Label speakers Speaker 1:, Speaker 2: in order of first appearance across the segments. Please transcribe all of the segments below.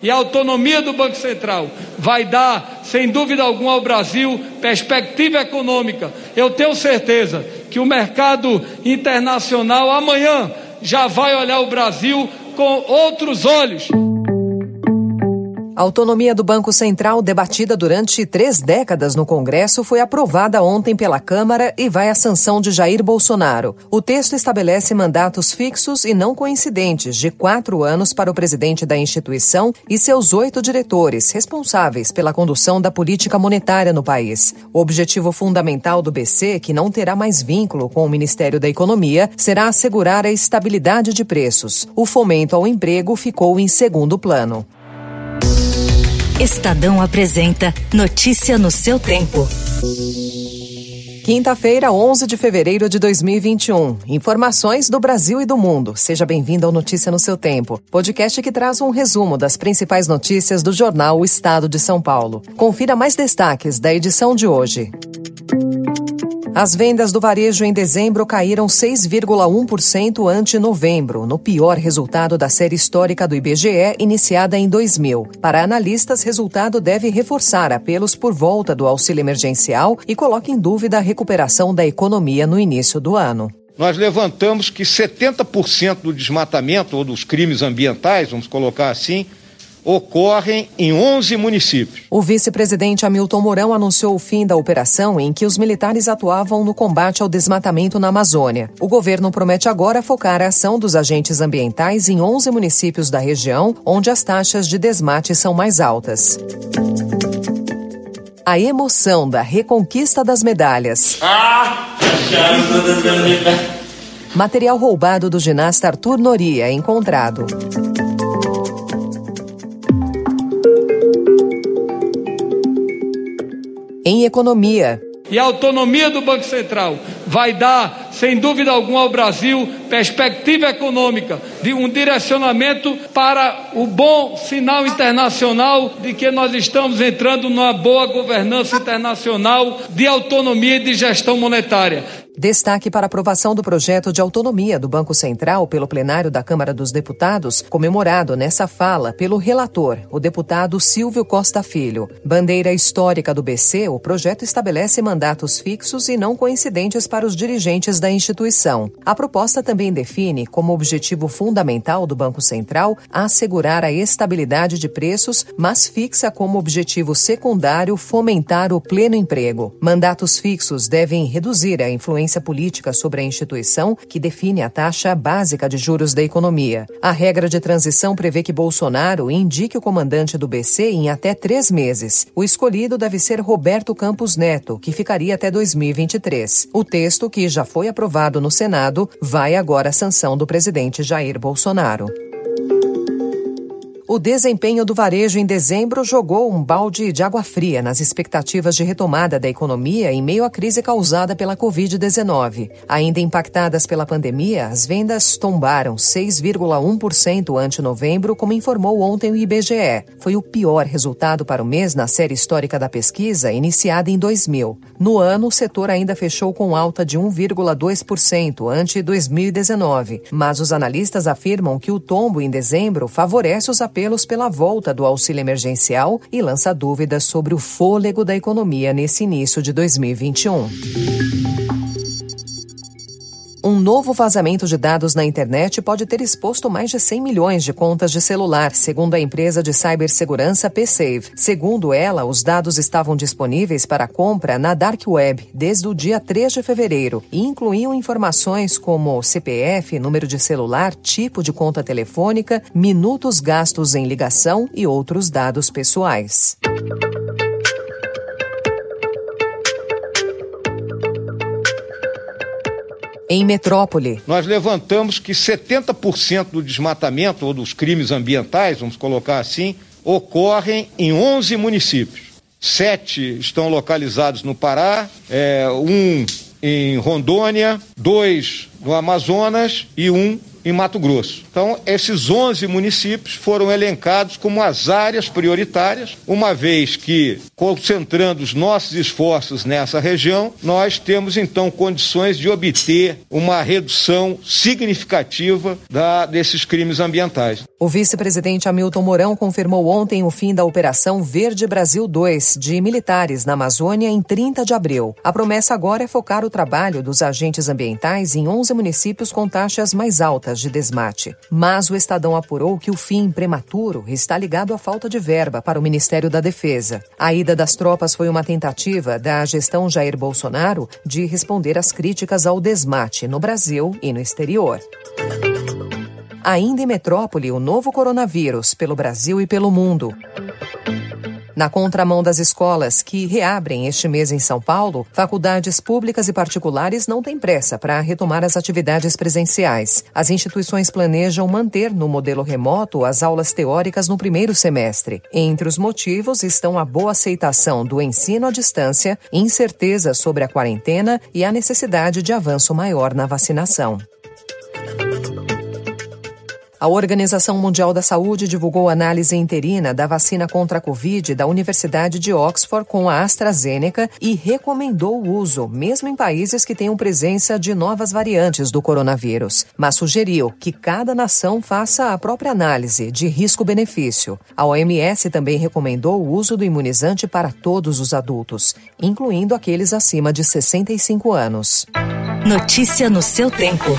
Speaker 1: E a autonomia do Banco Central vai dar, sem dúvida alguma, ao Brasil perspectiva econômica. Eu tenho certeza que o mercado internacional amanhã já vai olhar o Brasil com outros olhos.
Speaker 2: A autonomia do Banco Central, debatida durante três décadas no Congresso, foi aprovada ontem pela Câmara e vai à sanção de Jair Bolsonaro. O texto estabelece mandatos fixos e não coincidentes de quatro anos para o presidente da instituição e seus oito diretores, responsáveis pela condução da política monetária no país. O objetivo fundamental do BC, que não terá mais vínculo com o Ministério da Economia, será assegurar a estabilidade de preços. O fomento ao emprego ficou em segundo plano.
Speaker 3: Estadão apresenta Notícia no seu tempo.
Speaker 2: Quinta-feira, 11 de fevereiro de 2021. Informações do Brasil e do mundo. Seja bem-vindo ao Notícia no seu tempo. Podcast que traz um resumo das principais notícias do jornal O Estado de São Paulo. Confira mais destaques da edição de hoje. As vendas do varejo em dezembro caíram 6,1% ante novembro, no pior resultado da série histórica do IBGE, iniciada em 2000. Para analistas, resultado deve reforçar apelos por volta do auxílio emergencial e coloca em dúvida a recuperação da economia no início do ano.
Speaker 4: Nós levantamos que 70% do desmatamento ou dos crimes ambientais, vamos colocar assim, ocorrem em 11 municípios.
Speaker 2: O vice-presidente Hamilton Mourão anunciou o fim da operação em que os militares atuavam no combate ao desmatamento na Amazônia. O governo promete agora focar a ação dos agentes ambientais em 11 municípios da região, onde as taxas de desmate são mais altas. A emoção da reconquista das medalhas. Ah! Material roubado do ginasta Arthur Noria encontrado. Em economia.
Speaker 1: E a autonomia do Banco Central vai dar, sem dúvida alguma, ao Brasil perspectiva econômica, de um direcionamento para o bom sinal internacional de que nós estamos entrando numa boa governança internacional de autonomia e de gestão monetária.
Speaker 2: Destaque para aprovação do projeto de autonomia do Banco Central pelo plenário da Câmara dos Deputados, comemorado nessa fala pelo relator, o deputado Silvio Costa Filho. Bandeira histórica do BC, o projeto estabelece mandatos fixos e não coincidentes para os dirigentes da instituição. A proposta também define como objetivo fundamental do Banco Central assegurar a estabilidade de preços, mas fixa como objetivo secundário fomentar o pleno emprego. Mandatos fixos devem reduzir a influência política sobre a instituição que define a taxa básica de juros da economia. A regra de transição prevê que Bolsonaro indique o comandante do BC em até três meses. O escolhido deve ser Roberto Campos Neto, que ficaria até 2023. O texto, que já foi aprovado no Senado, vai agora à sanção do presidente Jair Bolsonaro. O desempenho do varejo em dezembro jogou um balde de água fria nas expectativas de retomada da economia em meio à crise causada pela Covid-19. Ainda impactadas pela pandemia, as vendas tombaram 6,1% ante novembro, como informou ontem o IBGE. Foi o pior resultado para o mês na série histórica da pesquisa, iniciada em 2000. No ano, o setor ainda fechou com alta de 1,2% ante 2019, mas os analistas afirmam que o tombo em dezembro favorece os apelos apelos pela volta do auxílio emergencial e lança dúvidas sobre o fôlego da economia nesse início de 2021. Um novo vazamento de dados na internet pode ter exposto mais de 100 milhões de contas de celular, segundo a empresa de cibersegurança PSAVE. Segundo ela, os dados estavam disponíveis para compra na Dark Web desde o dia 3 de fevereiro e incluíam informações como CPF, número de celular, tipo de conta telefônica, minutos gastos em ligação e outros dados pessoais. Em Metrópole.
Speaker 4: Nós levantamos que 70% do desmatamento ou dos crimes ambientais, vamos colocar assim, ocorrem em 11 municípios. Sete estão localizados no Pará, é, um em Rondônia, dois no Amazonas e um em Mato Grosso. Então, esses 11 municípios foram elencados como as áreas prioritárias, uma vez que, concentrando os nossos esforços nessa região, nós temos então condições de obter uma redução significativa da, desses crimes ambientais.
Speaker 2: O vice-presidente Hamilton Mourão confirmou ontem o fim da Operação Verde Brasil 2 de militares na Amazônia em 30 de abril. A promessa agora é focar o trabalho dos agentes ambientais em 11 municípios com taxas mais altas de desmate. Mas o Estadão apurou que o fim prematuro está ligado à falta de verba para o Ministério da Defesa. A ida das tropas foi uma tentativa da gestão Jair Bolsonaro de responder às críticas ao desmate no Brasil e no exterior. Ainda em metrópole, o novo coronavírus pelo Brasil e pelo mundo. Na contramão das escolas que reabrem este mês em São Paulo, faculdades públicas e particulares não têm pressa para retomar as atividades presenciais. As instituições planejam manter no modelo remoto as aulas teóricas no primeiro semestre. Entre os motivos estão a boa aceitação do ensino à distância, incerteza sobre a quarentena e a necessidade de avanço maior na vacinação. A Organização Mundial da Saúde divulgou análise interina da vacina contra a Covid da Universidade de Oxford com a AstraZeneca e recomendou o uso, mesmo em países que tenham presença de novas variantes do coronavírus, mas sugeriu que cada nação faça a própria análise de risco-benefício. A OMS também recomendou o uso do imunizante para todos os adultos, incluindo aqueles acima de 65 anos.
Speaker 3: Notícia no seu tempo.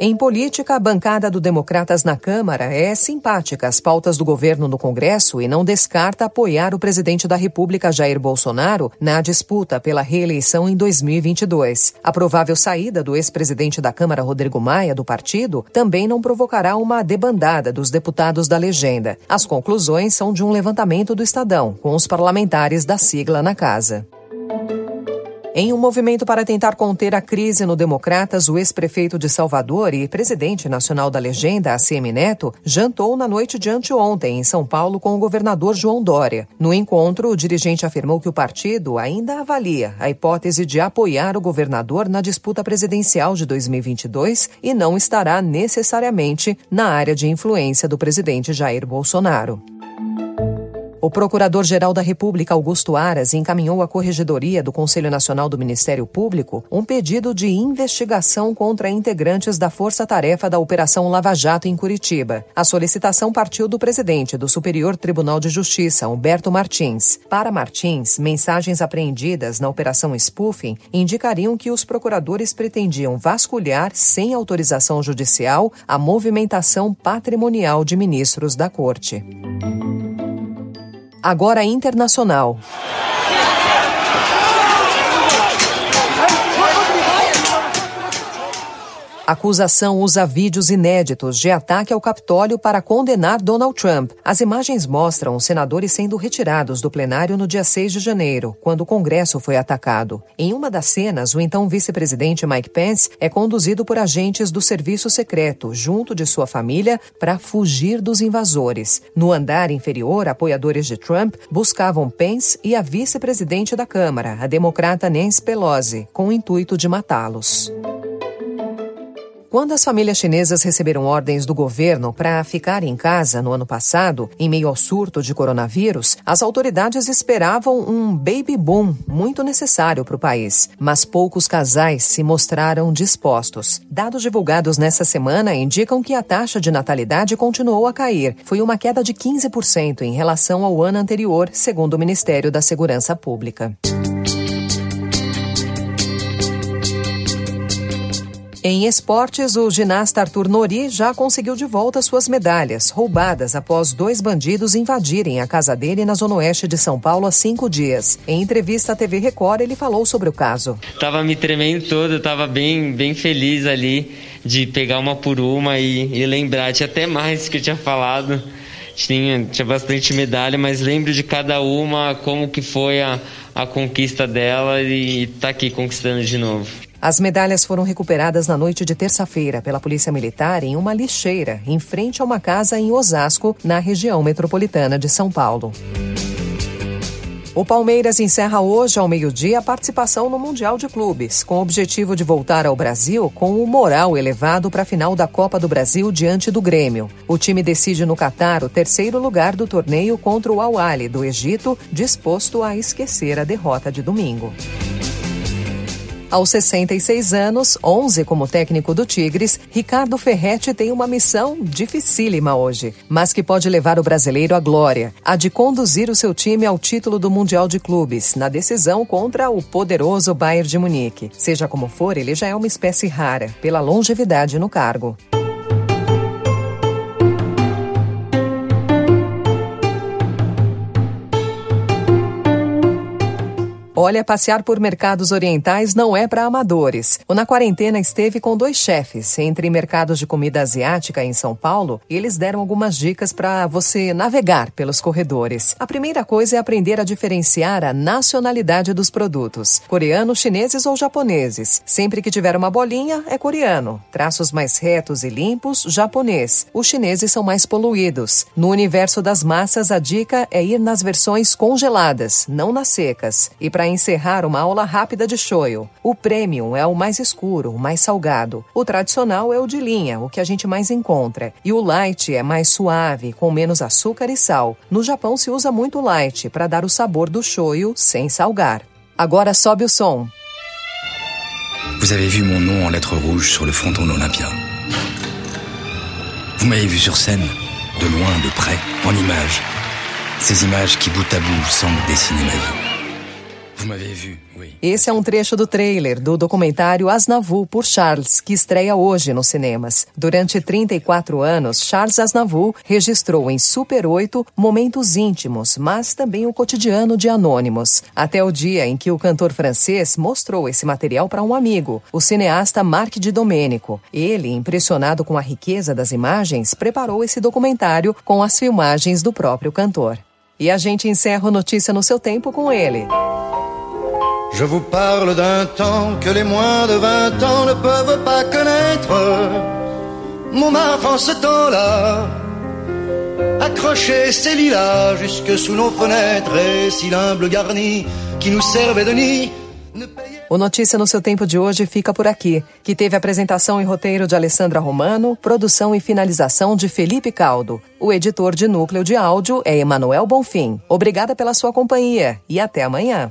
Speaker 2: Em política, a bancada do Democratas na Câmara é simpática às pautas do governo no Congresso e não descarta apoiar o presidente da República, Jair Bolsonaro, na disputa pela reeleição em 2022. A provável saída do ex-presidente da Câmara, Rodrigo Maia, do partido, também não provocará uma debandada dos deputados da legenda. As conclusões são de um levantamento do Estadão, com os parlamentares da sigla na casa. Em um movimento para tentar conter a crise no Democratas, o ex-prefeito de Salvador e presidente nacional da legenda, ACM Neto, jantou na noite de anteontem em São Paulo com o governador João Dória. No encontro, o dirigente afirmou que o partido ainda avalia a hipótese de apoiar o governador na disputa presidencial de 2022 e não estará necessariamente na área de influência do presidente Jair Bolsonaro. O Procurador-Geral da República, Augusto Aras, encaminhou à Corregedoria do Conselho Nacional do Ministério Público um pedido de investigação contra integrantes da Força Tarefa da Operação Lava Jato em Curitiba. A solicitação partiu do presidente do Superior Tribunal de Justiça, Humberto Martins. Para Martins, mensagens apreendidas na Operação Spoofing indicariam que os procuradores pretendiam vasculhar, sem autorização judicial, a movimentação patrimonial de ministros da Corte. Agora internacional. A acusação usa vídeos inéditos de ataque ao Capitólio para condenar Donald Trump. As imagens mostram os senadores sendo retirados do plenário no dia 6 de janeiro, quando o Congresso foi atacado. Em uma das cenas, o então vice-presidente Mike Pence é conduzido por agentes do serviço secreto, junto de sua família, para fugir dos invasores. No andar inferior, apoiadores de Trump buscavam Pence e a vice-presidente da Câmara, a democrata Nancy Pelosi, com o intuito de matá-los. Quando as famílias chinesas receberam ordens do governo para ficar em casa no ano passado, em meio ao surto de coronavírus, as autoridades esperavam um baby boom muito necessário para o país. Mas poucos casais se mostraram dispostos. Dados divulgados nessa semana indicam que a taxa de natalidade continuou a cair. Foi uma queda de 15% em relação ao ano anterior, segundo o Ministério da Segurança Pública. Em esportes, o ginasta Arthur Nori já conseguiu de volta suas medalhas, roubadas após dois bandidos invadirem a casa dele na zona oeste de São Paulo há cinco dias. Em entrevista à TV Record, ele falou sobre o caso.
Speaker 5: Tava me tremendo todo, tava bem, bem feliz ali de pegar uma por uma e, e lembrar. Tinha até mais que eu tinha falado. Tinha, tinha bastante medalha, mas lembro de cada uma, como que foi a, a conquista dela e tá aqui conquistando de novo.
Speaker 2: As medalhas foram recuperadas na noite de terça-feira pela Polícia Militar em uma lixeira, em frente a uma casa em Osasco, na região metropolitana de São Paulo. O Palmeiras encerra hoje, ao meio-dia, a participação no Mundial de Clubes, com o objetivo de voltar ao Brasil com o moral elevado para a final da Copa do Brasil diante do Grêmio. O time decide no Catar o terceiro lugar do torneio contra o Al-Ali do Egito, disposto a esquecer a derrota de domingo. Aos 66 anos, 11 como técnico do Tigres, Ricardo Ferretti tem uma missão dificílima hoje, mas que pode levar o brasileiro à glória, a de conduzir o seu time ao título do Mundial de Clubes, na decisão contra o poderoso Bayern de Munique. Seja como for, ele já é uma espécie rara, pela longevidade no cargo. Olha, passear por mercados orientais não é para amadores. O Na Quarentena esteve com dois chefes entre mercados de comida asiática em São Paulo e eles deram algumas dicas para você navegar pelos corredores. A primeira coisa é aprender a diferenciar a nacionalidade dos produtos: coreanos, chineses ou japoneses. Sempre que tiver uma bolinha, é coreano. Traços mais retos e limpos, japonês. Os chineses são mais poluídos. No universo das massas, a dica é ir nas versões congeladas, não nas secas. E para encerrar uma aula rápida de shoyu. O premium é o mais escuro, o mais salgado. O tradicional é o de linha, o que a gente mais encontra. E o light é mais suave, com menos açúcar e sal. No Japão se usa muito light para dar o sabor do shoyu sem salgar. Agora sobe o som.
Speaker 6: Vous avez vu mon nom en lettres rouges sur le fronton Olympia. Vous m'avez vu sur scène, de loin, de près, en images. Ces images qui bout à bout semblent dessiner ma vie.
Speaker 2: Esse é um trecho do trailer do documentário Asnavu por Charles, que estreia hoje nos cinemas. Durante 34 anos, Charles Asnavu registrou em Super 8 momentos íntimos, mas também o cotidiano de anônimos. Até o dia em que o cantor francês mostrou esse material para um amigo, o cineasta Marc de Domenico. Ele, impressionado com a riqueza das imagens, preparou esse documentário com as filmagens do próprio cantor. E a gente encerra o Notícia no seu tempo com ele.
Speaker 7: Je vous parle d'un temps que les moins de 20 ans ne peuvent pas connaître. Montmartre en ce temps-là, accrochait ses lilas jusque sous nos fenêtres et si l'humble garni qui nous servait de nid
Speaker 2: O Notícia no seu tempo de hoje fica por aqui, que teve apresentação e roteiro de Alessandra Romano, produção e finalização de Felipe Caldo. O editor de núcleo de áudio é Emanuel Bonfim. Obrigada pela sua companhia e até amanhã.